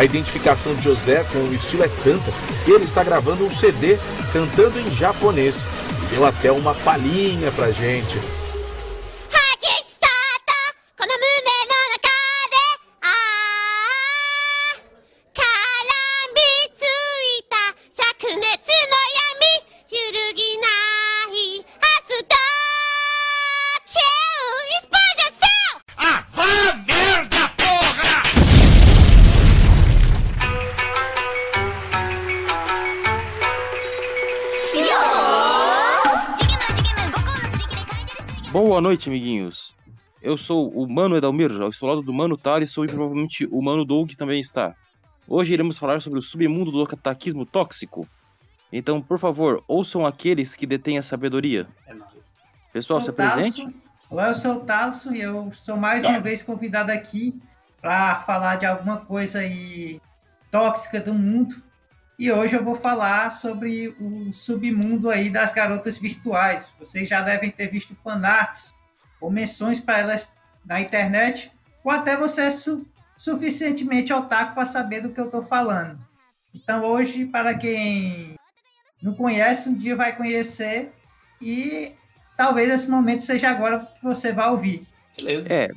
A identificação de José com o estilo é tanta que ele está gravando um CD cantando em japonês. E deu até uma palhinha pra gente. Boa noite, amiguinhos. Eu sou o Mano Edalmir, ao estou ao lado do Mano Thaleson e provavelmente o Mano Doug também está. Hoje iremos falar sobre o submundo do ataquismo tóxico. Então, por favor, ouçam aqueles que detêm a sabedoria. É nóis. Pessoal, se Tarso. apresente. Olá, eu sou o Tarso e eu sou mais uma vez convidado aqui para falar de alguma coisa aí tóxica do mundo. E hoje eu vou falar sobre o submundo aí das garotas virtuais. Vocês já devem ter visto fanarts ou menções para elas na internet, ou até você é su suficientemente otaku para saber do que eu estou falando. Então hoje, para quem não conhece, um dia vai conhecer e talvez esse momento seja agora que você vai ouvir. Beleza. É.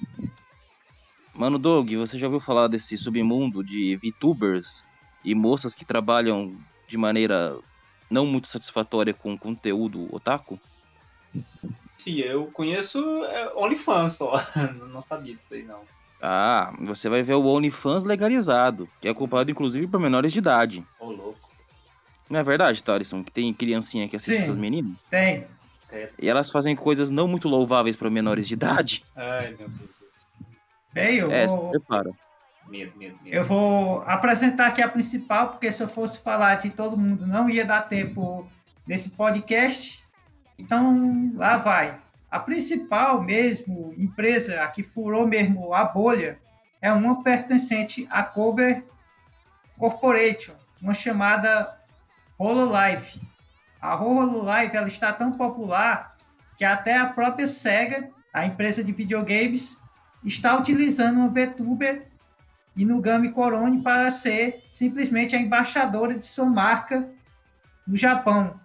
Mano Doug, você já ouviu falar desse submundo de VTubers e moças que trabalham de maneira não muito satisfatória com conteúdo otaku? Sim, eu conheço é, OnlyFans só. não sabia disso aí, não. Ah, você vai ver o OnlyFans legalizado, que é ocupado inclusive por menores de idade. Ô, louco. Não é verdade, Thaleson? Que tem criancinha que assiste Sim. essas meninas? Tem. E elas fazem coisas não muito louváveis para menores de idade. Ai, meu Deus. Bem, eu É, se vou, prepara. Medo, medo, eu vou apresentar aqui a principal, porque se eu fosse falar de todo mundo não ia dar tempo nesse podcast. Então, lá vai. A principal mesmo empresa, a que furou mesmo a bolha, é uma pertencente à Cover Corporation, uma chamada Hololive. A Hololive ela está tão popular que até a própria Sega, a empresa de videogames, está utilizando uma VTuber Inugami Korone para ser simplesmente a embaixadora de sua marca no Japão.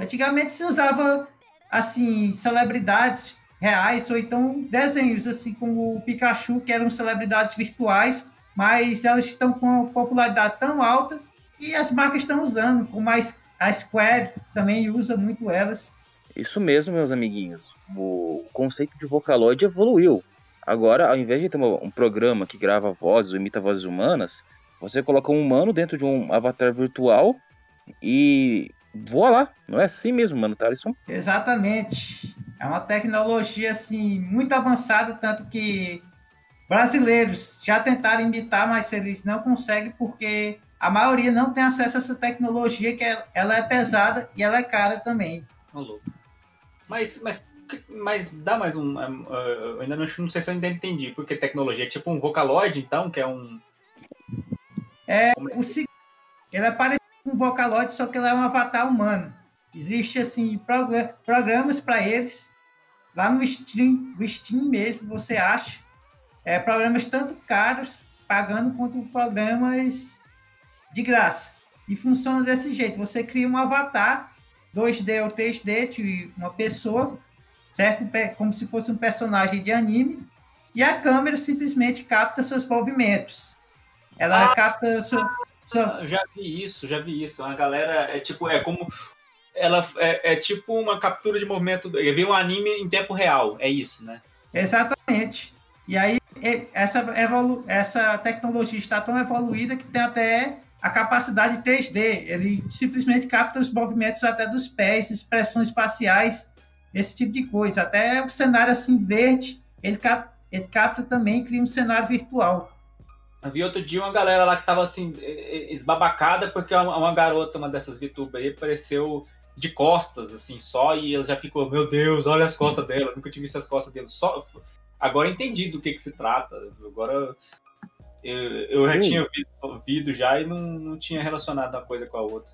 Antigamente se usava assim celebridades reais ou então desenhos assim como o Pikachu que eram celebridades virtuais, mas elas estão com uma popularidade tão alta e as marcas estão usando, como a Square também usa muito elas. Isso mesmo, meus amiguinhos. O conceito de Vocaloid evoluiu. Agora, ao invés de ter uma- um programa que grava vozes ou imita vozes humanas, você coloca um humano dentro de um avatar virtual e voa lá. Não é assim mesmo, mano, Thaleson? Exatamente. É uma tecnologia assim muito avançada, tanto que brasileiros já tentaram imitar, mas eles não conseguem porque a maioria não tem acesso a essa tecnologia que ela- ela é pesada e ela é cara também. Louco. Mas, mas, mas dá mais um. um, uh, eu ainda não, não sei se eu ainda entendi. Porque tecnologia é tipo um Vocaloid, então, que é um. O se- ele é parecido com o Vocaloid, só que ele é um avatar humano. Existe assim progra- programas para eles lá no Steam, no Steam mesmo, você acha. É, programas tanto caros, pagando, quanto programas de graça. E funciona desse jeito: você cria um avatar 2D ou 3D de uma pessoa, certo? Como se fosse um personagem de anime, e a câmera simplesmente capta seus movimentos. Ela capta seu, seu, Ah, Já vi isso, já vi isso. A galera é tipo. É como. Ela é, é tipo uma captura de movimento. Eu vi um anime em tempo real. É isso, né? Exatamente. E aí, essa, evolu essa tecnologia está tão evoluída que tem até a capacidade 3D. Ele simplesmente capta os movimentos até dos pés, expressões faciais, esse tipo de coisa. Até o cenário assim verde, ele, cap ele capta também, cria um cenário virtual. Eu vi outro dia uma galera lá que tava assim, esbabacada, porque uma, uma garota, uma dessas VTubers aí, apareceu de costas, assim, só, e ela já ficou, meu Deus, olha as costas dela, nunca tinha visto as costas dela. Só, agora eu entendi do que que se trata. Agora eu, eu já tinha ouvido, ouvido já e não, não tinha relacionado uma coisa com a outra.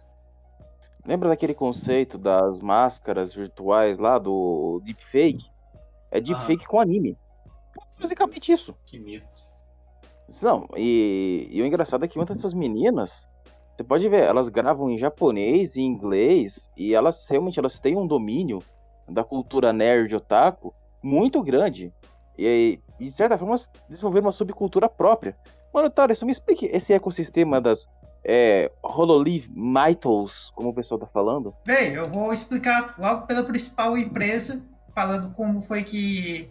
Lembra daquele conceito das máscaras virtuais lá do deepfake? É deepfake com anime. Basicamente isso. Que medo. Não, e, e o engraçado é que muitas dessas meninas, você pode ver, elas gravam em japonês e inglês, e elas realmente elas têm um domínio da cultura nerd otaku muito grande. E, e de certa forma, desenvolveram uma subcultura própria. Mano, Thales, me explique esse ecossistema das é, Hololive como o pessoal tá falando. Bem, eu vou explicar logo pela principal empresa, falando como foi que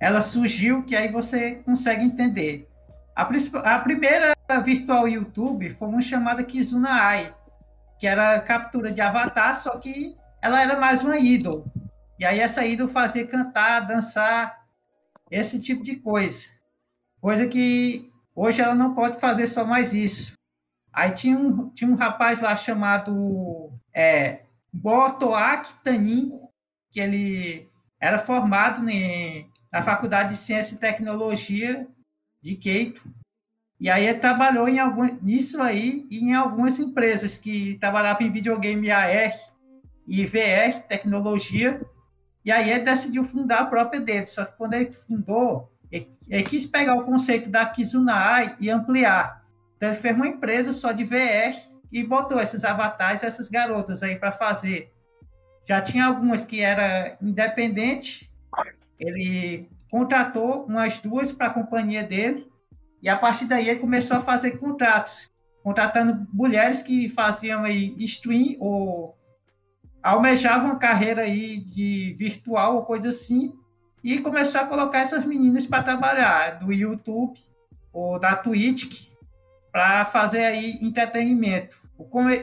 ela surgiu, que aí você consegue entender. A, a primeira virtual YouTube foi uma chamada Kizuna Ai, que era captura de avatar, só que ela era mais uma idol. E aí essa idol fazia cantar, dançar, esse tipo de coisa. Coisa que hoje ela não pode fazer só mais isso. Aí tinha um, tinha um rapaz lá chamado é, Botoak que ele era formado na Faculdade de Ciência e Tecnologia de Keito. E aí ele trabalhou em algum, nisso aí e em algumas empresas que trabalhavam em videogame AR e VR, tecnologia. E aí ele decidiu fundar a própria dele. Só que quando ele fundou, ele, ele quis pegar o conceito da Kizunai e ampliar. Então ele fez uma empresa só de VR e botou esses avatares, essas garotas aí para fazer. Já tinha algumas que era independente. Ele contratou umas duas para a companhia dele e a partir daí ele começou a fazer contratos, contratando mulheres que faziam aí stream ou almejavam carreira aí de virtual ou coisa assim e começou a colocar essas meninas para trabalhar do YouTube ou da Twitch para fazer aí entretenimento.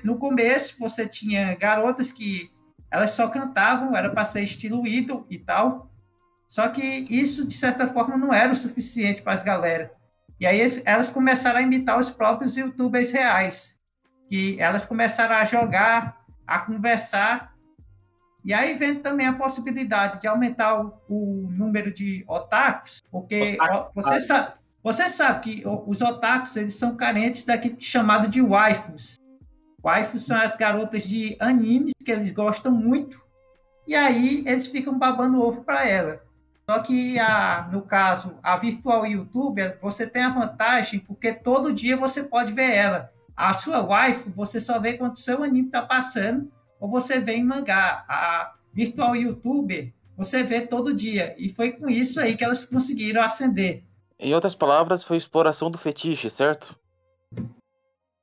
No começo você tinha garotas que elas só cantavam, era para ser estilo idol e tal. Só que isso de certa forma não era o suficiente para as galera. E aí elas começaram a imitar os próprios youtubers reais. Que elas começaram a jogar, a conversar. E aí vem também a possibilidade de aumentar o, o número de otakus, porque ó, você sabe, você sabe que os otakus eles são carentes daquilo que é chamado de waifus. Waifus são as garotas de animes que eles gostam muito. E aí eles ficam babando ovo para ela. Só que a, no caso, a virtual youtuber, você tem a vantagem porque todo dia você pode ver ela. A sua waifu, você só vê quando seu anime está passando ou você vê em mangá. A virtual youtuber, você vê todo dia. E foi com isso aí que elas conseguiram ascender. Em outras palavras, foi exploração do fetiche, certo?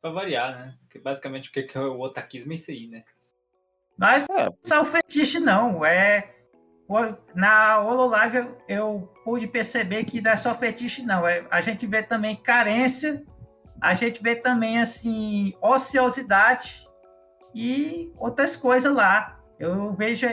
Pra variar, né? Porque basicamente o que é o otakismo é isso aí, né? Mas É. não é só o fetiche, não. É. Na Hololive eu, eu pude perceber que não é só fetiche, não. É, a gente vê também carência, a gente vê também, assim, ociosidade e outras coisas lá. Eu vejo.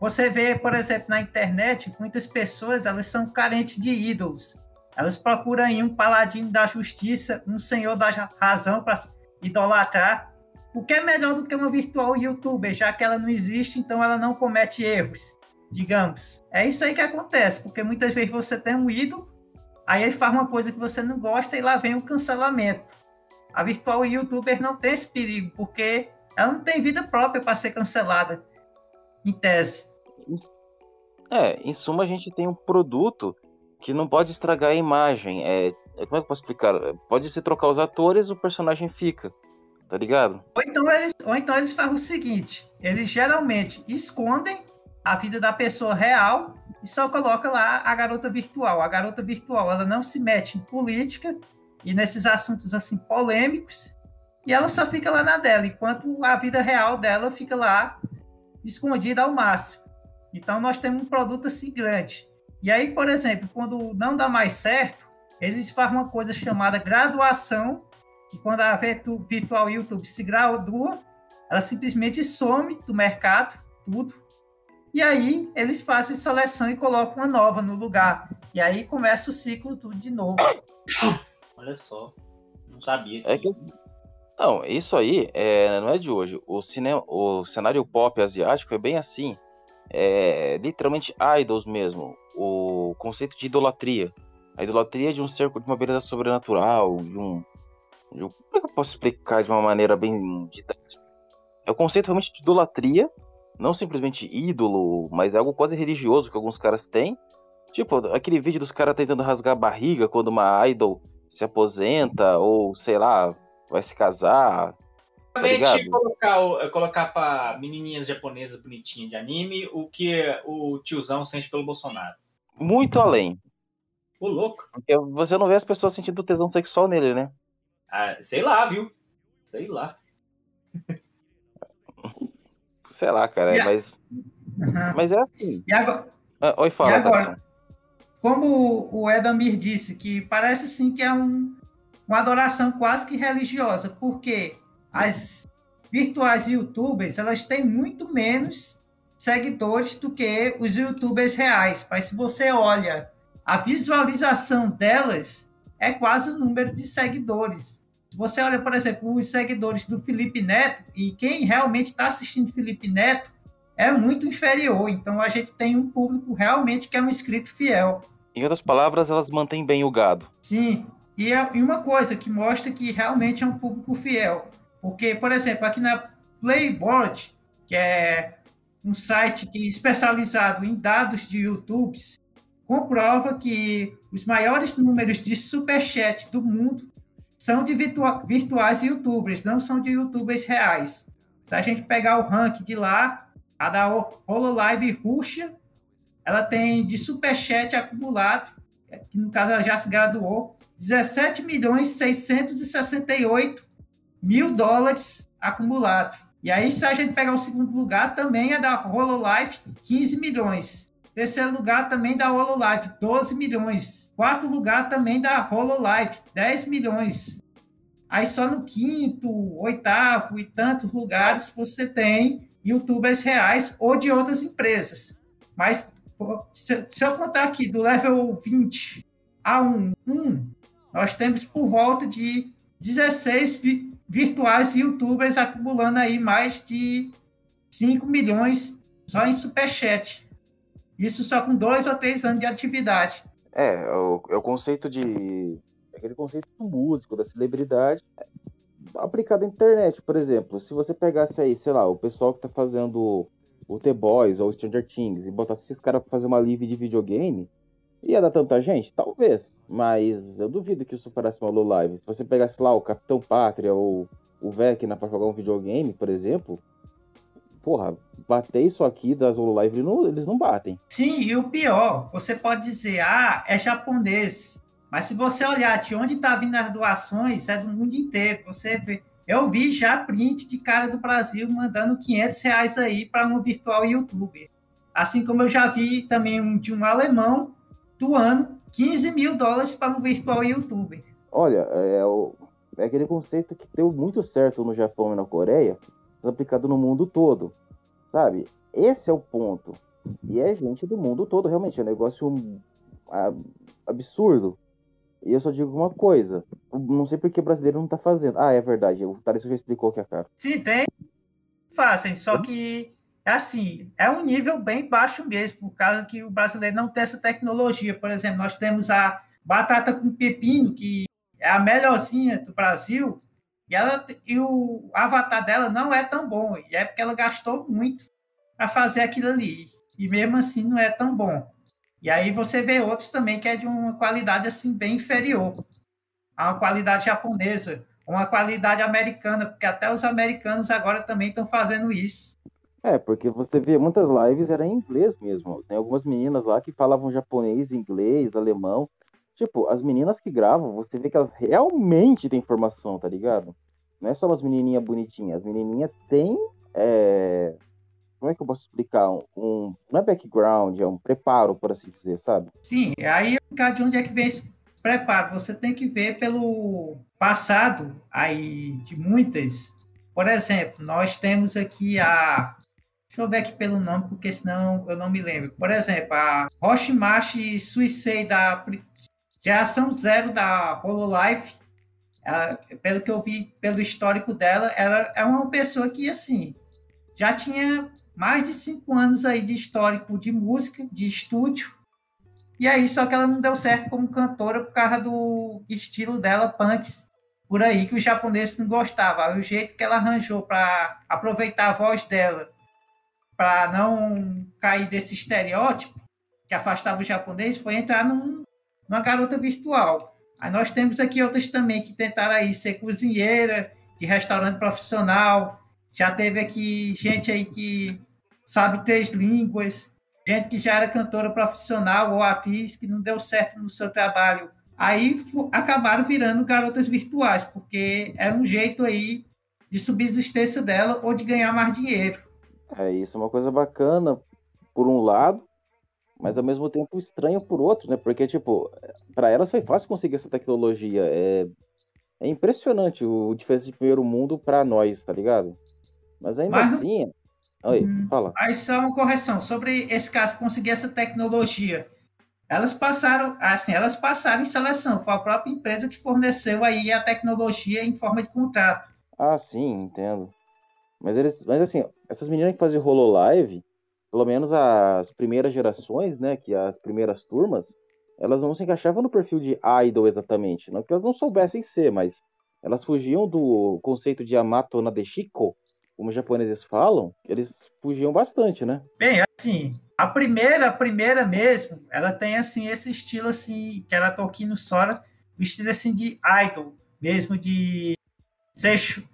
Você vê, por exemplo, na internet, muitas pessoas elas são carentes de ídolos. Elas procuram aí um paladino da justiça, um senhor da razão para idolatrar. O que é melhor do que uma virtual youtuber, já que ela não existe, então ela não comete erros, digamos. É isso aí que acontece, porque muitas vezes você tem um ídolo, aí ele faz uma coisa que você não gosta e lá vem o cancelamento. A virtual youtuber não tem esse perigo, porque ela não tem vida própria para ser cancelada, em tese. É, em suma, a gente tem um produto que não pode estragar a imagem. É, é- como é que eu posso explicar? Pode se trocar os atores, o personagem fica. Tá ligado? Ou então eles, ou então eles fazem o seguinte: eles geralmente escondem a vida da pessoa real e só coloca lá a garota virtual. A garota virtual ela não se mete em política e nesses assuntos assim polêmicos e ela só fica lá na dela, enquanto a vida real dela fica lá escondida ao máximo. Então nós temos um produto assim grande. E aí, por exemplo, quando não dá mais certo, eles fazem uma coisa chamada graduação que quando a virtu- virtual YouTube se gradua, ela simplesmente some do mercado, tudo. E aí eles fazem seleção e colocam uma nova no lugar. E aí começa o ciclo tudo de novo. Olha só. Não sabia. É que assim, Não, isso aí é, não é de hoje. O, cinema, o cenário pop asiático é bem assim. É literalmente idols mesmo. O conceito de idolatria. A idolatria de um ser de uma beleza sobrenatural, de um, de um- Como é que eu posso explicar de uma maneira bem didática? É o conceito realmente de idolatria, não simplesmente ídolo, mas é algo quase religioso que alguns caras têm. Tipo, aquele vídeo dos caras tentando rasgar a barriga quando uma idol se aposenta ou, sei lá, vai se casar. Tá Basicamente, ligado? colocar, o- colocar pra menininhas japonesas bonitinhas de anime o que o tiozão sente pelo Bolsonaro. Muito além. Ô, louco. Porque você não vê as pessoas sentindo tesão sexual nele, né? Ah, sei lá, viu? Sei lá. Sei lá, cara. A- Mas, Uhum. mas é assim. E agora, Ah, Oi, fala, E agora? Como o Edamir disse, que parece sim que é um, uma adoração quase que religiosa, porque as virtuais youtubers, elas têm muito menos seguidores do que os youtubers reais. Mas se você olha a visualização delas, é quase o número de seguidores. Se você olha, por exemplo, os seguidores do Felipe Neto, e quem realmente está assistindo Felipe Neto, é muito inferior. Então a gente tem um público realmente que é um inscrito fiel. Em outras palavras, elas mantêm bem o gado. Sim, e, é, e uma coisa que mostra que realmente é um público fiel. Porque, por exemplo, aqui na Playboard, que é um site que é especializado em dados de YouTube, comprova que os maiores números de superchat do mundo são de virtua- virtuais youtubers, não são de youtubers reais. Se a gente pegar o ranking de lá, a da Hololive Rússia, ela tem de superchat acumulado, que no caso ela já se graduou, 17 milhões 668 mil dólares acumulado. E aí, se a gente pegar o segundo lugar, também é da Hololive, 15 milhões. Terceiro lugar também da Hololive, 12 milhões. Quarto lugar também da Hololive, 10 milhões. Aí só no quinto, oitavo e tantos lugares você tem youtubers reais ou de outras empresas. Mas se, eu contar aqui do level 20 a 1, 1 nós temos por volta de 16 vi- virtuais youtubers acumulando aí mais de 5 milhões só em superchat. Isso só com dois ou três anos de atividade. É, é o, é o conceito de. é aquele conceito do músico, da celebridade, aplicado à internet, por exemplo. Se você pegasse aí, sei lá, o pessoal que tá fazendo o The Boys ou Stranger Things e botasse esses caras pra fazer uma live de videogame, ia dar tanta gente? Talvez. Mas eu duvido que isso superasse uma Low Live. Se você pegasse lá o Capitão Pátria ou o Vecna pra jogar um videogame, por exemplo, porra, bater isso aqui das Low Live, eles não, eles não batem. Sim, e o pior, você pode dizer, ah, é japonês. Mas se você olhar de onde está vindo as doações, é do mundo inteiro. Você vê. Eu vi já print de cara do Brasil mandando 500 reais aí para um virtual youtuber. Assim como eu já vi também de um alemão doando 15 mil dólares para um virtual youtuber. Olha, é, o- é aquele conceito que deu muito certo no Japão e na Coreia, mas aplicado no mundo todo, sabe? Esse é o ponto. E é gente do mundo todo, realmente, é um negócio ah, absurdo. E eu só digo uma coisa, não sei por que brasileiro não tá fazendo. Ah, é verdade, o Thales já explicou que é caro. Sim, tem. Fazem, só que é assim, é um nível bem baixo mesmo, por causa que o brasileiro não tem essa tecnologia. Por exemplo, nós temos a batata com pepino, que é a melhorzinha do Brasil, e, ela, e o avatar dela não é tão bom, e é porque ela gastou muito para fazer aquilo ali, e mesmo assim não é tão bom. E aí você vê outros também que é de uma qualidade assim bem inferior, a uma qualidade japonesa, uma qualidade americana, porque até os americanos agora também estão fazendo isso. É, porque você vê muitas lives era em inglês mesmo. Tem algumas meninas lá que falavam japonês, inglês, alemão. Tipo, as meninas que gravam, você vê que elas realmente têm formação, tá ligado? Não é só umas menininhas bonitinhas. As menininhas têm. é, Como é que eu posso explicar? Um, Não é background, é um preparo, por assim dizer, sabe? Sim, aí cara, de onde é que vem esse preparo? Você tem que ver pelo passado aí de muitas. Por exemplo, nós temos aqui a. Deixa eu ver aqui pelo nome, porque senão eu não me lembro. Por exemplo, a Hoshimashi Suisei da geração zero da Hololive. Ela, pelo que eu vi pelo histórico dela, ela é uma pessoa que, assim, já tinha mais de cinco anos aí de histórico de música, de estúdio. E aí, só que ela não deu certo como cantora por causa do estilo dela, punks, por aí, que os japoneses não gostavam. O jeito que ela arranjou para aproveitar a voz dela, para não cair desse estereótipo que afastava o japonês, foi entrar num, numa garota virtual. Aí nós temos aqui outras também que tentaram aí ser cozinheira, de restaurante profissional. Já teve aqui gente aí que sabe três línguas, gente que já era cantora profissional ou atriz que não deu certo no seu trabalho. Aí acabaram virando garotas virtuais, porque era um jeito aí de subsistência dela ou de ganhar mais dinheiro. É, isso é uma coisa bacana, por um lado, mas ao mesmo tempo estranho por outro, né? Porque, tipo, para elas foi fácil conseguir essa tecnologia. É, é impressionante o diferença de primeiro mundo para nós, tá ligado? Mas ainda mas, assim. Oi, hum, fala. Aí só uma correção sobre esse caso, conseguir essa tecnologia. Elas passaram, assim, elas passaram em seleção. Foi a própria empresa que forneceu aí a tecnologia em forma de contrato. Ah, sim, entendo. Mas eles, mas assim, essas meninas que fazem Hololive, pelo menos as primeiras gerações, né, que as primeiras turmas, elas não se encaixavam no perfil de idol exatamente, não que elas não soubessem ser, mas elas fugiam do conceito de Amato Nadeshiko, como os japoneses falam, eles fugiam bastante, né? Bem, assim, a primeira, a primeira mesmo, ela tem assim esse estilo assim, que era Tokino Sora, o estilo assim de idol, mesmo de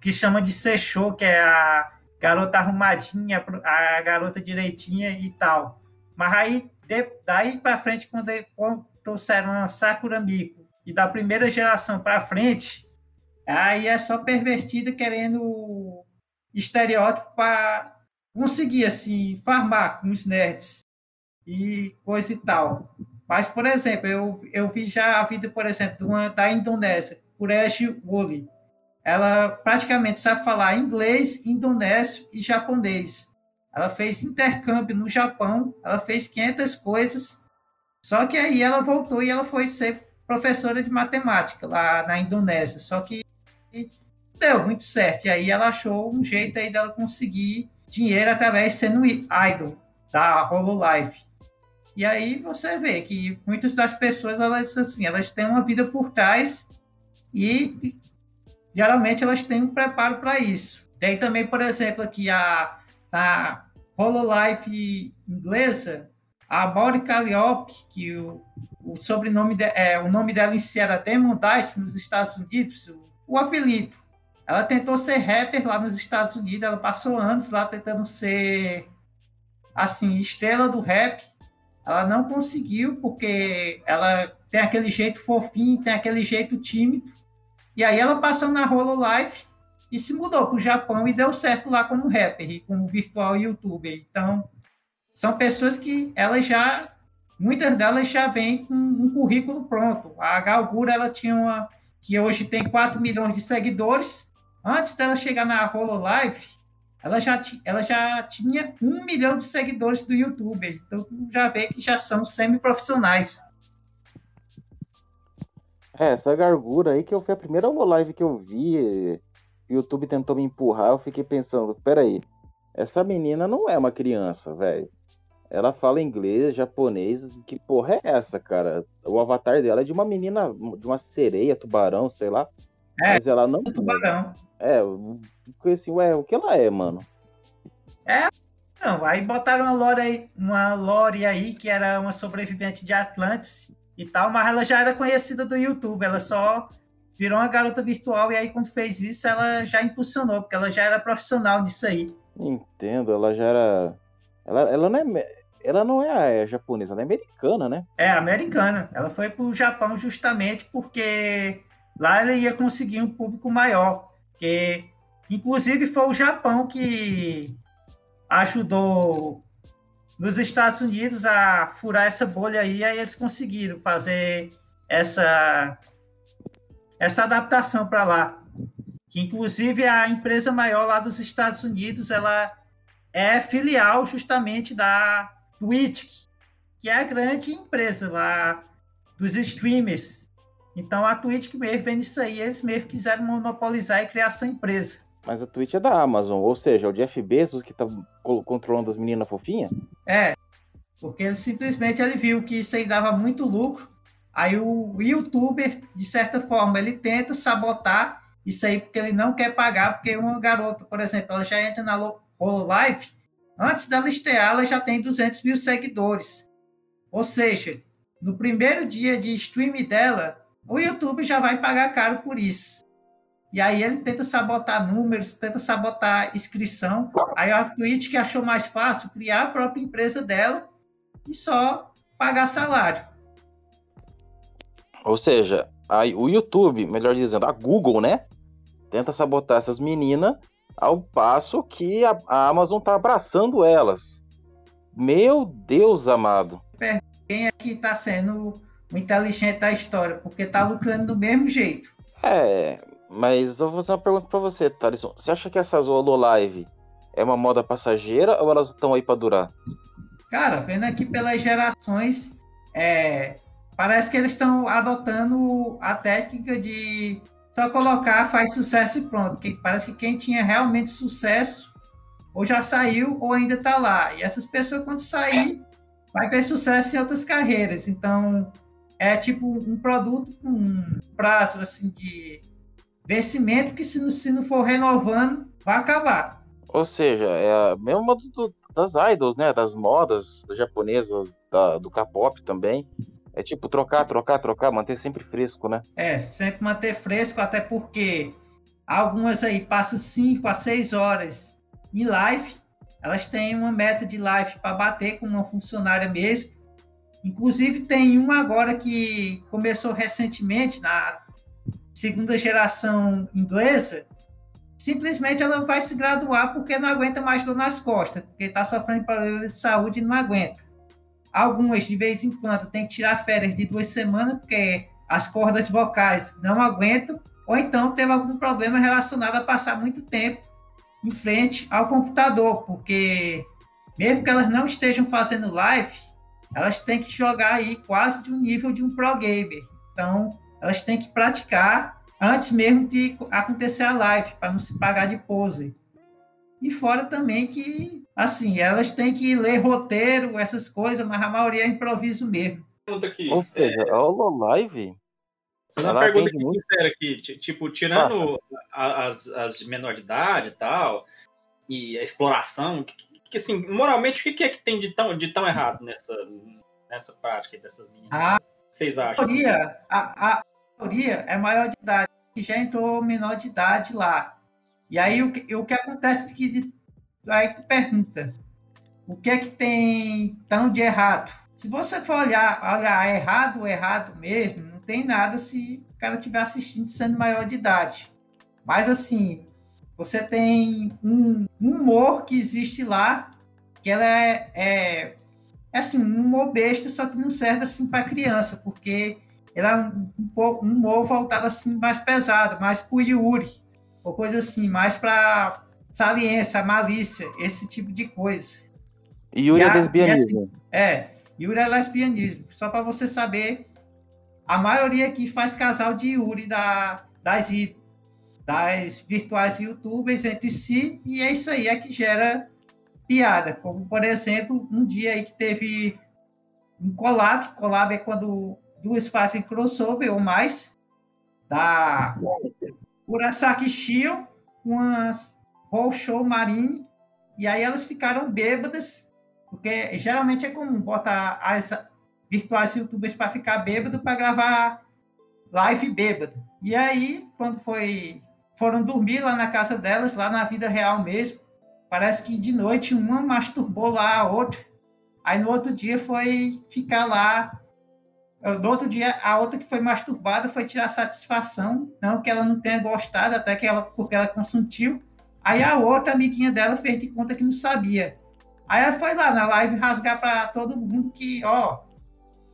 que chama de Seixô, que é a garota arrumadinha, a garota direitinha e tal. Mas aí, de, daí para frente, quando, quando trouxeram a Sakura Miko e da primeira geração para frente, aí é só pervertida querendo estereótipo para conseguir assim farmar com os nerds e coisa e tal. Mas, por exemplo, eu, eu vi já a vida, por exemplo, uma, da Indonésia, Kuresh Woolley ela praticamente sabe falar inglês, indonésio e japonês. Ela fez intercâmbio no Japão, ela fez 500 coisas, só que aí ela voltou e ela foi ser professora de matemática lá na Indonésia. Só que deu muito certo. E aí ela achou um jeito aí dela conseguir dinheiro através de sendo idol da Hololive. E aí você vê que muitas das pessoas elas assim, elas têm uma vida por trás e geralmente elas têm um preparo para isso. Tem também, por exemplo, aqui a, a Hololive inglesa, a Mauri Calliope, que o, o sobrenome de, é, o nome dela em si era Demon Dice nos Estados Unidos, o, o apelido. Ela tentou ser rapper lá nos Estados Unidos, ela passou anos lá tentando ser assim, estrela do rap. Ela não conseguiu porque ela tem aquele jeito fofinho, tem aquele jeito tímido. E aí ela passou na Hololive e se mudou para o Japão e deu certo lá como rapper e como virtual youtuber. Então, são pessoas que elas já, muitas delas já vêm com um currículo pronto. A Galgura, ela tinha uma, que hoje tem 4 milhões de seguidores. Antes dela chegar na Hololive, ela já, ela já tinha um milhão de seguidores do YouTube. Então, já vê que já são semi-profissionais. É, essa gargura aí que eu, foi a primeira live que eu vi. O YouTube tentou me empurrar, eu fiquei pensando, peraí, essa menina não é uma criança, velho. Ela fala inglês, japonês, que porra é essa, cara? O avatar dela é de uma menina, de uma sereia, tubarão, sei lá. É, mas ela não. Tubarão. É, fiquei assim, ué, o que ela é, mano? É, não, aí botaram uma lore aí, uma lore aí que era uma sobrevivente de Atlantis e tal, mas ela já era conhecida do YouTube, ela só virou uma garota virtual e aí quando fez isso ela já impulsionou, porque ela já era profissional nisso aí. Entendo, ela já era. Ela, ela não é. Ela não é japonesa, ela é americana, né? É, americana. Ela foi pro Japão justamente porque lá ela ia conseguir um público maior. Que, inclusive, foi o Japão que ajudou nos Estados Unidos a furar essa bolha aí, aí eles conseguiram fazer essa essa adaptação para lá. Que inclusive a empresa maior lá dos Estados Unidos, ela é filial justamente da Twitch, que é a grande empresa lá dos streamers. Então a Twitch mesmo vende isso aí, eles mesmo quiseram monopolizar e criar sua empresa. Mas a Twitch é da Amazon, ou seja, é o Jeff Bezos que tá controlando as meninas fofinhas? É, porque ele simplesmente ele viu que isso aí dava muito lucro. Aí o youtuber, de certa forma, ele tenta sabotar isso aí porque ele não quer pagar, porque uma garota, por exemplo, ela já entra na Hololive, antes dela estrear, ela já tem 200 mil seguidores. Ou seja, no primeiro dia de stream dela, o YouTube já vai pagar caro por isso. E aí ele tenta sabotar números, tenta sabotar inscrição. Aí a Twitch que achou mais fácil criar a própria empresa dela e só pagar salário. Ou seja, aí o YouTube, melhor dizendo, a Google, né? Tenta sabotar essas meninas ao passo que a, a Amazon tá abraçando elas. Meu Deus amado. Quem é que está sendo o inteligente da história? Porque tá lucrando do mesmo jeito. É, mas eu vou fazer uma pergunta pra você, Thaleson. Você acha que essas Hololive é uma moda passageira ou elas estão aí pra durar? Cara, vendo aqui pelas gerações, é, parece que eles estão adotando a técnica de só colocar, faz sucesso e pronto. Que parece que quem tinha realmente sucesso ou já saiu ou ainda está lá. E essas pessoas, quando sair, vai ter sucesso em outras carreiras. Então, é tipo um produto com um prazo assim, de vencimento que, se não, se não for renovando, vai acabar. Ou seja, é a mesma do, das idols, né? Das modas japonesas, da, do K-pop também. É tipo trocar, trocar, trocar, manter sempre fresco, né? É, sempre manter fresco, até porque algumas aí passam 5 a 6 horas em live. Elas têm uma meta de live para bater com uma funcionária mesmo. Inclusive, tem uma agora que começou recentemente, na segunda geração inglesa, simplesmente ela vai se graduar porque não aguenta mais dor nas costas, porque está sofrendo problemas de saúde e não aguenta. Algumas, de vez em quando, tem que tirar férias de duas semanas porque as cordas vocais não aguentam, ou então teve algum problema relacionado a passar muito tempo em frente ao computador, porque mesmo que elas não estejam fazendo live, elas têm que jogar aí quase de um nível de um pro gamer. Então, elas têm que praticar antes mesmo de acontecer a live, para não se pagar de pose. E fora também que, assim, elas têm que ler roteiro, essas coisas, mas a maioria é improviso mesmo. Aqui. Ou seja, a Hololive Fazer uma Ela pergunta aqui muito. sincera aqui, ti- tipo, tirando a- as, as de menor de idade e tal, e a exploração, que, que- assim, moralmente, o que, é que tem de tão, de tão errado nessa, nessa prática dessas meninas? A que vocês acham? assim? maioria, a, a maioria é maior de idade, que já entrou menor de idade lá. E aí o que, o que acontece é que aí tu pergunta, o que é que tem tão de errado? Se você for olhar, olhar errado, errado mesmo, não tem nada se o cara estiver assistindo sendo maior de idade. Mas assim, você tem um, um humor que existe lá, que ela é, é, é assim, um humor besta, só que não serve assim para criança, porque ele é um, um pouco um humor voltado assim mais pesado, mais pro Yuri, ou coisa assim, mais para saliência, malícia, esse tipo de coisa. Yuri E é a- lesbianismo. É, Yuri é lesbianismo. Só para você saber, a maioria aqui faz casal de Yuri da, das, das virtuais youtubers entre si, e é isso aí é que gera piada. Como, por exemplo, um dia aí que teve um collab. Collab é quando duas fazem crossover ou mais, da Kurasaki Shion com Whole Show Marine, e aí elas ficaram bêbadas porque geralmente é comum botar as virtuais youtubers para ficar bêbado para gravar live bêbado. E aí, quando foi foram dormir lá na casa delas, lá na vida real mesmo, parece que de noite uma masturbou lá a outra. Aí no outro dia foi ficar lá. No outro dia, a outra que foi masturbada foi tirar satisfação, não que ela não tenha gostado, até que ela, porque ela consentiu. Aí a outra amiguinha dela fez de conta que não sabia. Aí ela foi lá na live rasgar para todo mundo que, ó,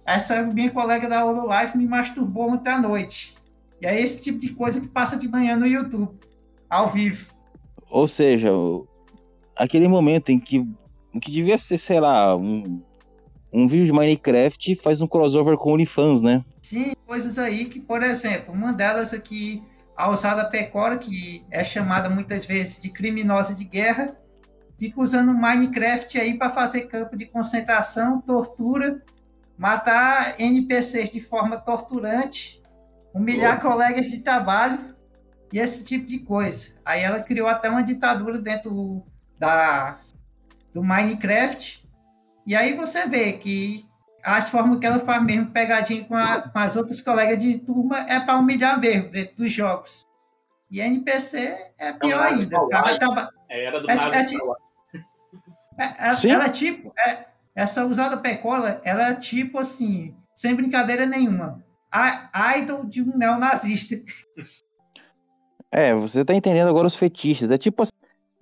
essa minha colega da Ouro Live me masturbou ontem à noite. E é esse tipo de coisa que passa de manhã no YouTube, ao vivo. Ou seja, o- aquele momento em que o que devia ser, sei lá, um, um vídeo de Minecraft faz um crossover com OnlyFans, né? Sim, coisas aí que, por exemplo, uma delas aqui, a Ousada Pecora, que é chamada muitas vezes de criminosa de guerra, fica usando Minecraft aí para fazer campo de concentração, tortura, matar NPCs de forma torturante, humilhar colegas de trabalho e esse tipo de coisa. Aí ela criou até uma ditadura dentro da, do Minecraft. E aí você vê que as formas que ela faz mesmo, pegadinha com, a, com as outras colegas de turma, é para humilhar mesmo dentro dos jogos. E NPC é pior nada ainda. Ai. tava- É, era do É, é tipo- é- é- ela é tipo. é- essa usada pecola, ela é tipo assim, sem brincadeira nenhuma. A idol de um neonazista. É, você tá entendendo agora os fetiches. É tipo assim,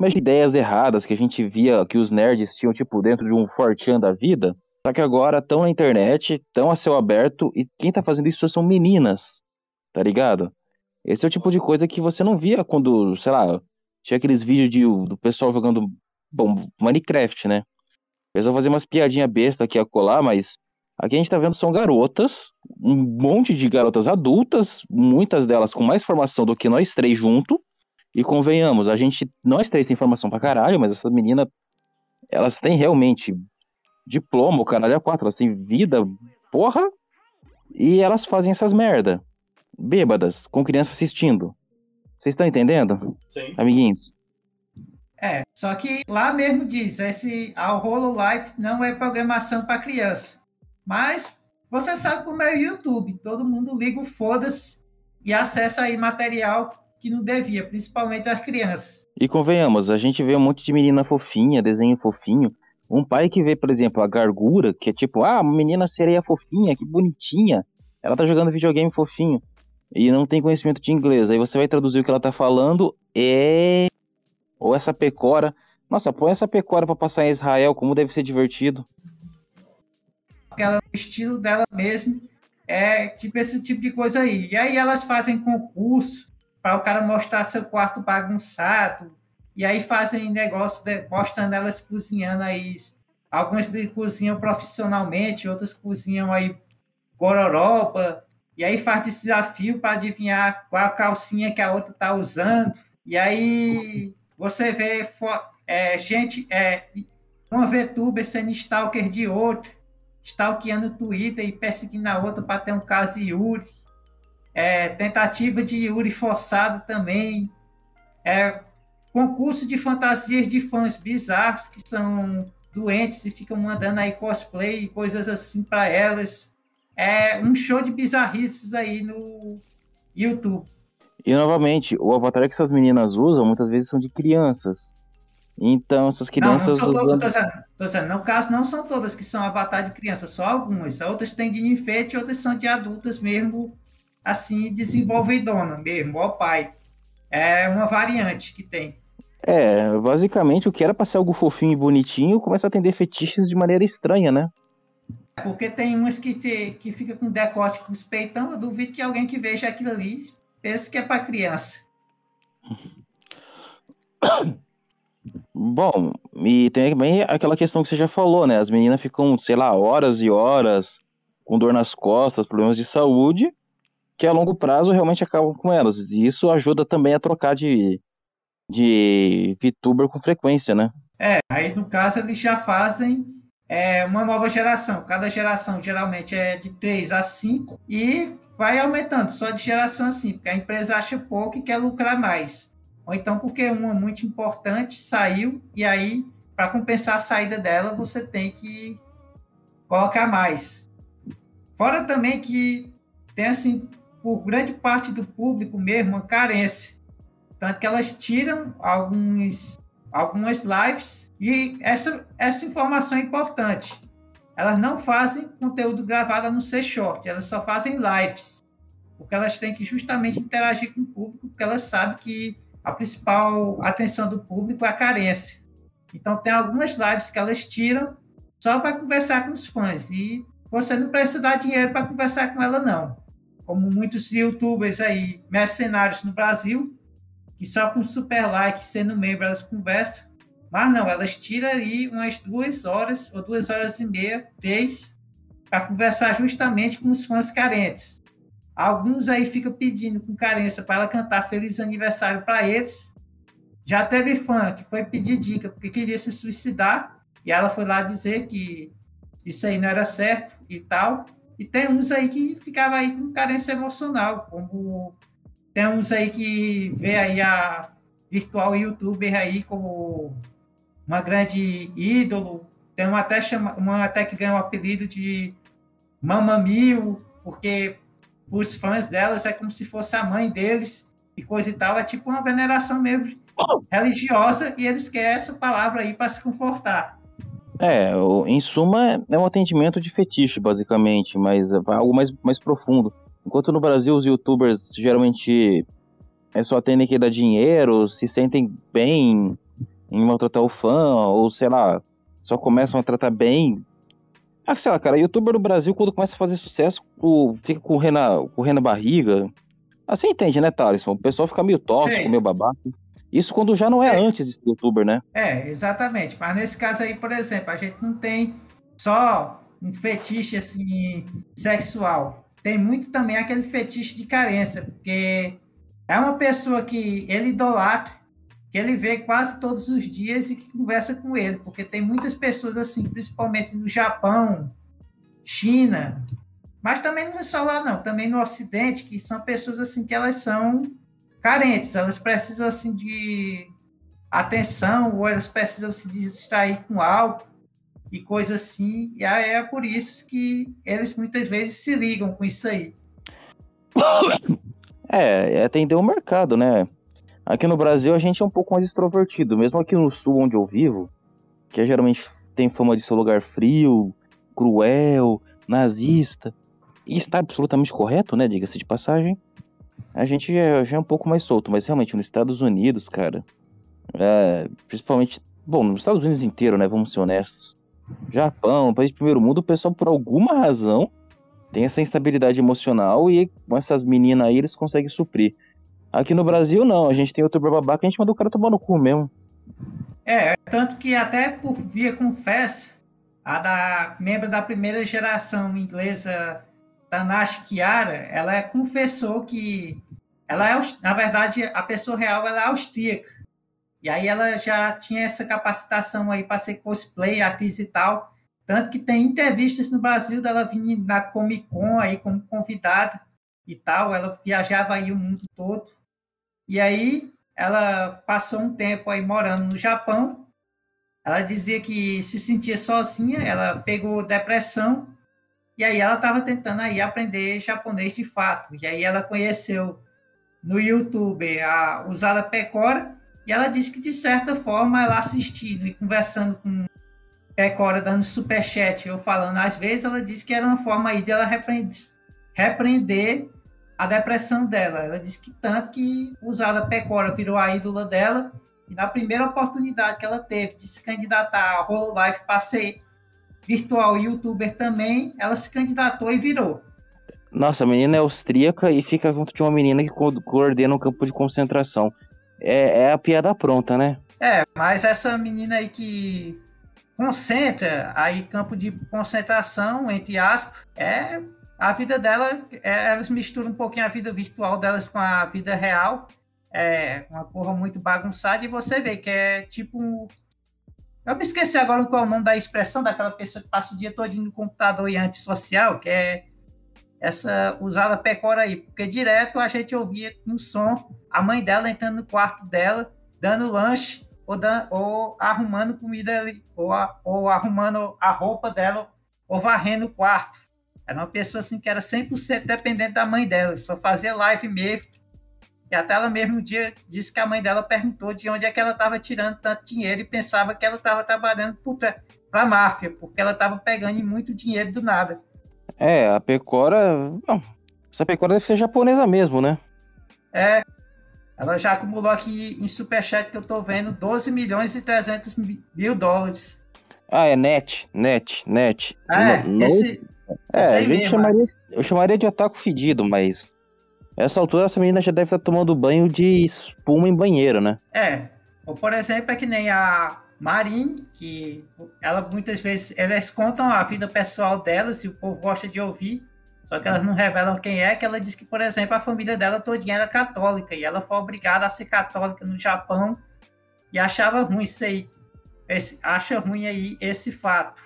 umas ideias erradas que a gente via que os nerds tinham, tipo, dentro de um fortean da vida. Só que agora estão na internet, estão a céu aberto, e quem tá fazendo isso são meninas, tá ligado? Esse é o tipo de coisa que você não via quando, sei lá, tinha aqueles vídeos de, do pessoal jogando, bom, Minecraft, né? O pessoal fazia umas piadinhas bestas aqui a colar, mas aqui a gente tá vendo são garotas, um monte de garotas adultas, muitas delas com mais formação do que nós três junto. E convenhamos, a gente, nós três tem formação pra caralho, mas essas meninas, elas têm realmente diploma, o caralho é quatro, elas têm vida, porra, e elas fazem essas merda. Bêbadas, com criança assistindo. Vocês estão entendendo, Sim. amiguinhos? É, só que lá mesmo diz, esse a Hololive não é programação para criança. Mas você sabe como é o YouTube, todo mundo liga o foda-se e acessa aí material que não devia, principalmente as crianças. E convenhamos, a gente vê um monte de menina fofinha, desenho fofinho. Um pai que vê, por exemplo, a Gargura, que é tipo, ah, uma menina sereia fofinha, que bonitinha. Ela tá jogando videogame fofinho. E não tem conhecimento de inglês. Aí você vai traduzir o que ela tá falando. É. Ou essa pecora. Nossa, põe essa pecora pra passar em Israel, como deve ser divertido. Porque ela, o estilo dela mesmo é tipo esse tipo de coisa aí. E aí elas fazem concurso para o cara mostrar seu quarto bagunçado. E aí fazem negócio de, mostrando elas cozinhando aí. Algumas cozinham profissionalmente, outras cozinham aí gororoba. E aí faz desafio para adivinhar qual a calcinha que a outra tá usando. E aí você vê é, gente, é, uma VTuber sendo stalker de outra stalkeando Twitter e perseguindo a outra para ter um caso Yuri. É, tentativa de Yuri forçado também. É, concurso de fantasias de fãs bizarros que são doentes e ficam mandando aí cosplay e coisas assim para elas. É um show de bizarrices aí no YouTube. E novamente, o avatar que essas meninas usam muitas vezes são de crianças. Então, essas Não, não crianças são todas, tô dizendo, no caso, não são todas que são avatar de criança, só algumas. Outras têm de enfeite, outras são de adultas mesmo, assim, desenvolvedona mesmo, ó pai. É uma variante que tem. É, basicamente o que era pra ser algo fofinho e bonitinho começa a atender fetiches de maneira estranha, né? Porque tem umas que, te, que fica com decote com os peitão, eu duvido que alguém que veja aquilo ali pense que é para criança. Bom, e tem também aquela questão que você já falou, né? As meninas ficam, sei lá, horas e horas com dor nas costas, problemas de saúde, que a longo prazo realmente acabam com elas. E isso ajuda também a trocar de, de VTuber com frequência, né? É, aí no caso eles já fazem é, uma nova geração. Cada geração geralmente é de 3 a 5 e vai aumentando só de geração assim, porque a empresa acha pouco e quer lucrar mais. Ou então porque uma muito importante saiu e aí, para compensar a saída dela, você tem que colocar mais. Fora também que tem, assim, por grande parte do público mesmo, uma carência. Tanto que elas tiram alguns algumas lives e essa, essa informação é importante. Elas não fazem conteúdo gravado a não ser short, elas só fazem lives. Porque elas têm que justamente interagir com o público, porque elas sabem que a principal atenção do público é a carência. Então tem algumas lives que elas tiram só para conversar com os fãs. E você não precisa dar dinheiro para conversar com ela, não. Como muitos youtubers aí, mercenários no Brasil, que só com super like, sendo membro, elas conversam. Mas não, elas tiram aí umas duas horas ou duas horas e meia, três, para conversar justamente com os fãs carentes. Alguns aí ficam pedindo com carência para ela cantar feliz aniversário para eles. Já teve fã que foi pedir dica porque queria se suicidar e ela foi lá dizer que isso aí não era certo e tal. E tem uns aí que ficava aí com carência emocional, como tem uns aí que vê aí a virtual youtuber aí como uma grande ídolo. Tem uma até, chama, uma até que ganha o apelido de Mamamio, porque os fãs delas é como se fosse a mãe deles e coisa e tal. É tipo uma veneração mesmo religiosa e eles querem essa palavra aí para se confortar. É, o- em suma, é um atendimento de fetiche, basicamente, mas é algo mais, mais profundo. Enquanto no Brasil os youtubers geralmente é só atendem que dá dinheiro, se sentem bem em maltratar o fã, ou sei lá, só começam a tratar bem. Ah, sei lá, cara, youtuber no Brasil, quando começa a fazer sucesso, o- fica com o Renan, com o Renan Barriga. Ah, você entende, né, Thaleson? O pessoal fica meio tóxico, Sim. meio babaca. Isso quando já não é Sim. antes de ser youtuber, né? É, exatamente. Mas nesse caso aí, por exemplo, a gente não tem só um fetiche assim sexual. Tem muito também aquele fetiche de carência, porque é uma pessoa que ele idolatra, que ele vê quase todos os dias e que conversa com ele, porque tem muitas pessoas assim, principalmente no Japão, China, mas também não é só lá não, também no Ocidente, que são pessoas assim que elas são carentes, elas precisam assim de atenção, ou elas precisam se distrair com algo e coisa assim. E aí é por isso que eles muitas vezes se ligam com isso aí. É, é atender o mercado, né? Aqui no Brasil a gente é um pouco mais extrovertido, mesmo aqui no sul onde eu vivo, que é, geralmente tem fama de ser um lugar frio, cruel, nazista, e está absolutamente correto, né? Diga-se de passagem. A gente já, já é um pouco mais solto, mas realmente nos Estados Unidos, cara, é, principalmente, bom, nos Estados Unidos inteiro, né? Vamos ser honestos. Japão, país de primeiro mundo, o pessoal por alguma razão tem essa instabilidade emocional e com essas meninas aí eles conseguem suprir. Aqui no Brasil, não. A gente tem youtuber babaca, a gente manda o cara tomar no cu mesmo. É, tanto que até por via confessa, a da membro da primeira geração inglesa, Tanashi Kiara, ela é, confessou que ela é, na verdade, a pessoa real ela é austríaca. E aí ela já tinha essa capacitação aí para ser cosplay, atriz e tal. Tanto que tem entrevistas no Brasil dela vindo na Comic Con aí como convidada e tal. Ela viajava aí o mundo todo. E aí ela passou um tempo aí morando no Japão. Ela dizia que se sentia sozinha, ela pegou depressão e aí ela estava tentando aí aprender japonês de fato. E aí ela conheceu no YouTube a Usada Pecora e ela disse que de certa forma ela assistindo e conversando com Pecora dando superchat, eu falando às vezes, ela disse que era uma forma aí dela repreender, repreender a depressão dela. Ela disse que tanto que Usada Pecora virou a ídola dela e na primeira oportunidade que ela teve de se candidatar a Hololive para ser virtual youtuber também, ela se candidatou e virou. Nossa, a menina é austríaca e fica junto de uma menina que co- coordena um campo de concentração. É, é a piada pronta, né? É, mas essa menina aí que concentra aí campo de concentração, entre aspas, é a vida dela, é, elas misturam um pouquinho a vida virtual delas com a vida real. É uma porra muito bagunçada e você vê que é tipo um... Eu me esqueci agora qual é o nome da expressão daquela pessoa que passa o dia todo no computador e antissocial, que é essa usada pecora aí, porque direto a gente ouvia no som a mãe dela entrando no quarto dela, dando lanche ou, dan- ou arrumando comida ou, a- ou arrumando a roupa dela, ou varrendo o quarto. Era uma pessoa assim que era 100% dependente da mãe dela, só fazia live mesmo. E até ela mesmo um dia disse que a mãe dela perguntou de onde é que ela estava tirando tanto dinheiro e pensava que ela estava trabalhando para a máfia, porque ela estava pegando muito dinheiro do nada. É, a Pecora. Não, essa Pecora deve ser japonesa mesmo, né? É, ela já acumulou aqui em superchat que eu tô vendo 12 milhões e 300 mi- mil dólares. Ah, é net, net, net. É, Não- não- esse, é, a gente mesmo, chamaria, eu chamaria de ataque fedido, mas. Essa altura essa menina já deve estar tomando banho de espuma em banheiro, né? É. Ou, por exemplo, é que nem a Marine, que ela muitas vezes elas contam a vida pessoal delas e o povo gosta de ouvir, só que elas não revelam quem é, que ela diz que, por exemplo, a família dela todinha era católica e ela foi obrigada a ser católica no Japão e achava ruim isso aí. Esse, acha ruim aí esse fato.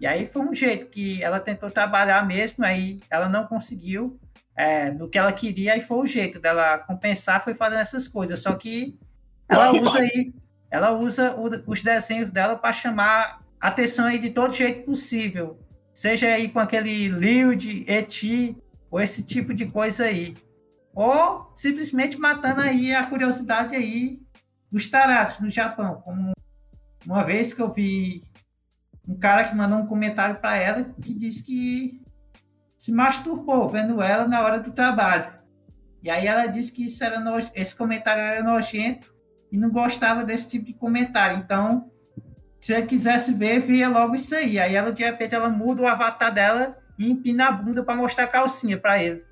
E aí foi um jeito que ela tentou trabalhar mesmo, aí ela não conseguiu é, no que ela queria, e foi o jeito dela compensar, foi fazendo essas coisas. Só que ela usa aí, ela usa o- os desenhos dela para chamar atenção aí de todo jeito possível. seja aí com aquele Liud, Eti, ou esse tipo de coisa aí. Ou simplesmente matando aí a curiosidade aí dos tarados no Japão. Como uma vez que eu vi um cara que mandou um comentário para ela que disse que se masturbou vendo ela na hora do trabalho. E aí ela disse que isso era no... esse comentário era nojento e não gostava desse tipo de comentário. Então, se ela quisesse ver, via logo isso aí. Aí ela, de repente, ela muda o avatar dela e empina a bunda para mostrar a calcinha para ele.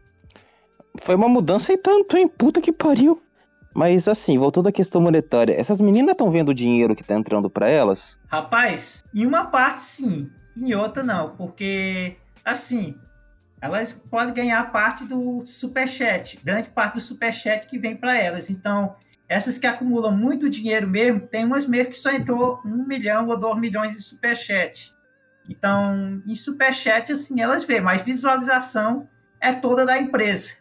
Foi uma mudança e tanto, hein? Puta que pariu. Mas assim, voltando à questão monetária, essas meninas estão vendo o dinheiro que tá entrando para elas? Rapaz, em uma parte sim, em outra não, porque assim, elas podem ganhar parte do superchat, grande parte do superchat que vem para elas. Então, essas que acumulam muito dinheiro mesmo, tem umas mesmo que só entrou um milhão ou dois milhões de superchat. Então, em superchat, assim, elas vê, mas visualização é toda da empresa.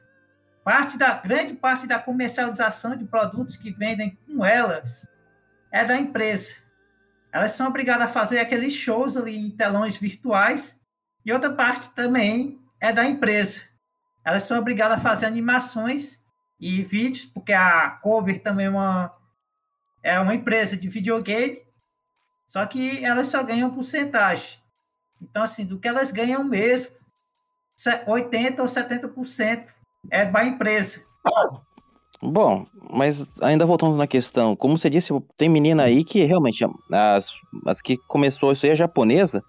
Parte da grande parte da comercialização de produtos que vendem com elas é da empresa. Elas são obrigadas a fazer aqueles shows ali em telões virtuais e outra parte também é da empresa. Elas são obrigadas a fazer animações e vídeos, porque a Cover também é uma, é uma empresa de videogame, só que elas só ganham porcentagem. Então, assim, do que elas ganham mesmo, 80% ou 70% é da empresa. Bom, mas ainda voltando na questão, como você disse, tem menina aí que realmente, as, as que começou isso aí é japonesa,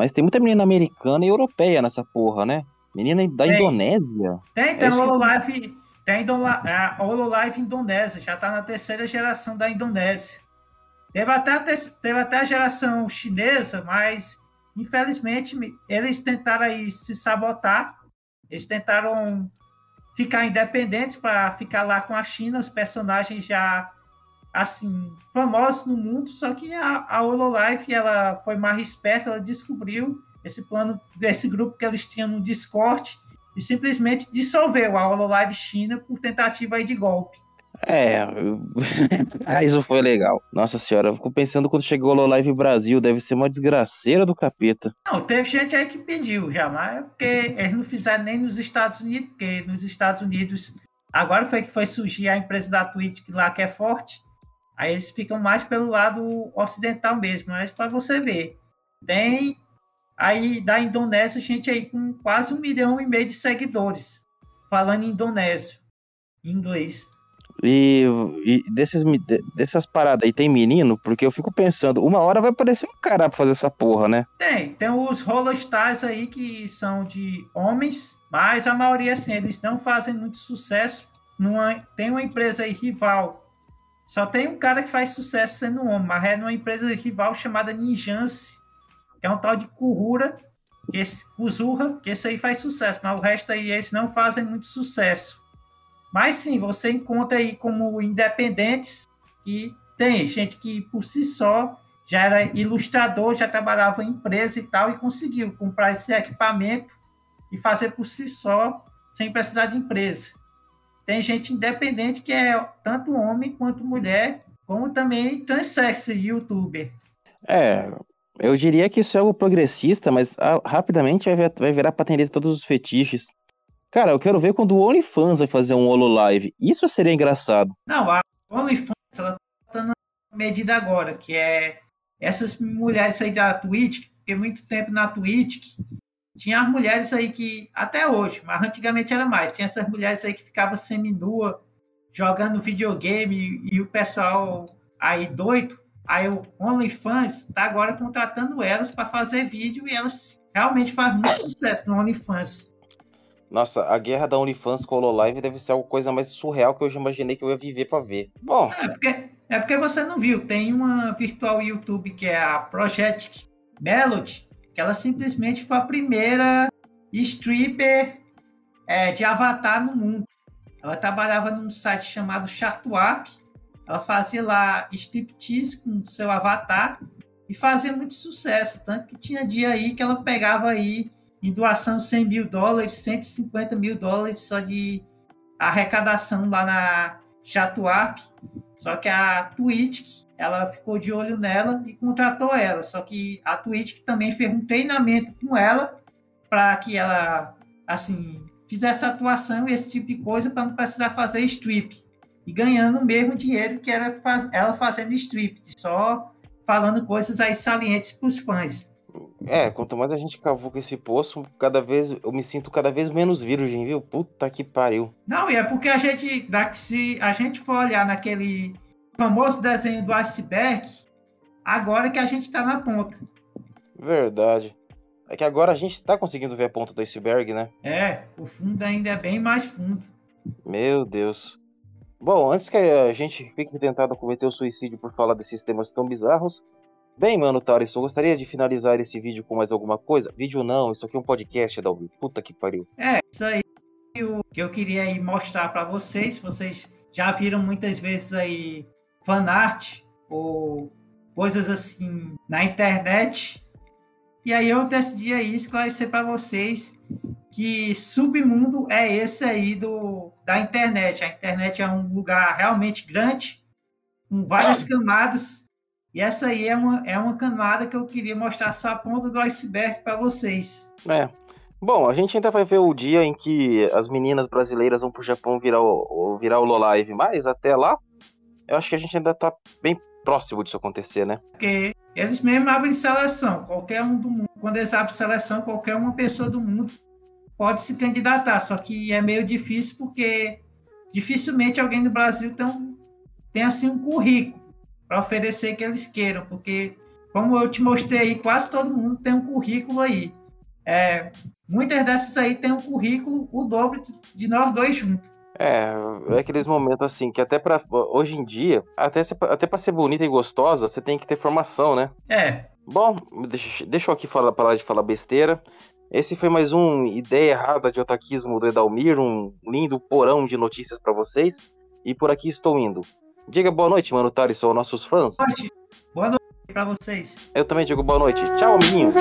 mas tem muita menina americana e europeia nessa porra, né? Menina da Tem. Indonésia. Tem, tem É que- Hololive, tem a a Hololive Indonésia, já está na terceira geração da Indonésia. Teve até, a te- teve até a geração chinesa, mas infelizmente eles tentaram aí se sabotar, eles tentaram ficar independentes para ficar lá com a China, os personagens já assim famosos no mundo, só que a, a Hololive ela foi mais esperta, ela descobriu esse plano desse grupo que eles tinham no Discord e simplesmente dissolveu a Hololive China por tentativa aí de golpe. É, ah, isso foi legal. Nossa senhora, eu fico pensando quando chegou o Live Brasil, deve ser uma desgraceira do capeta. Não, teve gente aí que pediu já, mas é porque eles não fizeram nem nos Estados Unidos, porque nos Estados Unidos agora foi que foi surgir a empresa da Twitch que lá que é forte. Aí eles ficam mais pelo lado ocidental mesmo, mas para você ver, tem aí da Indonésia gente aí com quase um milhão e meio de seguidores falando indonésio, em inglês. E, e desses, dessas paradas aí tem menino, porque eu fico pensando, uma hora vai aparecer um cara pra fazer essa porra, né? Tem, tem os Holostars aí que são de homens, mas a maioria, assim, eles não fazem muito sucesso. Numa, tem uma empresa aí rival, só tem um cara que faz sucesso sendo homem, mas é numa empresa rival chamada Ninjance, que é um tal de Kurura, que esse, Kuzurra, que esse aí faz sucesso, mas o resto aí eles não fazem muito sucesso. Mas sim, você encontra aí como independentes que tem gente que por si só já era ilustrador, já trabalhava em empresa e tal, e conseguiu comprar esse equipamento e fazer por si só, sem precisar de empresa. Tem gente independente que é tanto homem quanto mulher, como também transexo youtuber. É, eu diria que isso é algo progressista, mas ah, rapidamente vai, vir- vai virar pra atender todos os fetiches. Cara, eu quero ver quando o OnlyFans vai fazer um Hololive. Isso seria engraçado. Não, a OnlyFans, ela tá na medida agora, que é essas mulheres aí da Twitch, porque muito tempo na Twitch tinha as mulheres aí que, até hoje, mas antigamente era mais, tinha essas mulheres aí que ficavam seminua, jogando videogame e, e o pessoal aí doido, aí o OnlyFans tá agora contratando elas para fazer vídeo e elas realmente fazem muito sucesso no OnlyFans. Nossa, a guerra da OnlyFans com o Hololive deve ser a coisa mais surreal que eu já imaginei que eu ia viver pra ver. Bom, É porque, é porque você não viu. Tem uma virtual YouTube que é a Project Melody, ela simplesmente foi a primeira stripper é, de avatar no mundo. Ela trabalhava num site chamado Chartwap. Ela fazia lá striptease com seu avatar e fazia muito sucesso. Tanto que tinha dia aí que ela pegava aí em doação 100 mil dólares, 150 mil dólares só de arrecadação lá na Chatuap. Só que a Twitch, ela ficou de olho nela e contratou ela. Só que a Twitch também fez um treinamento com ela para que ela, assim, fizesse atuação e esse tipo de coisa para não precisar fazer strip. E ganhando o mesmo dinheiro que era ela fazendo strip, só falando coisas aí salientes para os fãs. É, quanto mais a gente cavuca esse poço, cada vez eu me sinto cada vez menos virgem, viu? Puta que pariu. Não, e é porque a gente, daqui, se a gente for olhar naquele famoso desenho do iceberg, agora que a gente tá na ponta. Verdade. É que agora a gente tá conseguindo ver a ponta do iceberg, né? É, o fundo ainda é bem mais fundo. Meu Deus. Bom, antes que a gente fique tentado cometer o suicídio por falar desses temas tão bizarros, Bem, mano, Taris, eu gostaria de finalizar esse vídeo com mais alguma coisa. Vídeo não, isso aqui é um podcast, Dalvi. Puta que pariu. É, isso aí que eu queria aí mostrar para vocês. Vocês já viram muitas vezes aí fanart ou coisas assim na internet. E aí eu decidi aí esclarecer para vocês que submundo é esse aí do da internet. A internet é um lugar realmente grande, com várias camadas e essa aí é uma, é uma camada que eu queria mostrar só a ponta do iceberg para vocês. É. Bom, a gente ainda vai ver o dia em que as meninas brasileiras vão pro Japão virar o, virar o Lolive, mas até lá, eu acho que a gente ainda tá bem próximo disso acontecer, né? Porque eles mesmo abrem seleção, qualquer um do mundo. Quando eles abrem seleção, qualquer uma pessoa do mundo pode se candidatar, só que é meio difícil porque dificilmente alguém do Brasil tem, tem assim um currículo para oferecer que eles queiram, porque como eu te mostrei quase todo mundo tem um currículo aí. É, muitas dessas aí tem um currículo o dobro de nós dois juntos. É, é aqueles momentos assim que até para hoje em dia, até até para ser bonita e gostosa, você tem que ter formação, né? É. Bom, deixa, deixa eu aqui falar, parar de falar besteira. Esse foi mais um ideia errada de otaquismo do Edalmir, um lindo porão de notícias para vocês. E por aqui estou indo. Diga boa noite, mano Thales, aos nossos fãs. Boa noite, boa noite pra vocês. Eu também digo boa noite. Tchau, amiguinhos.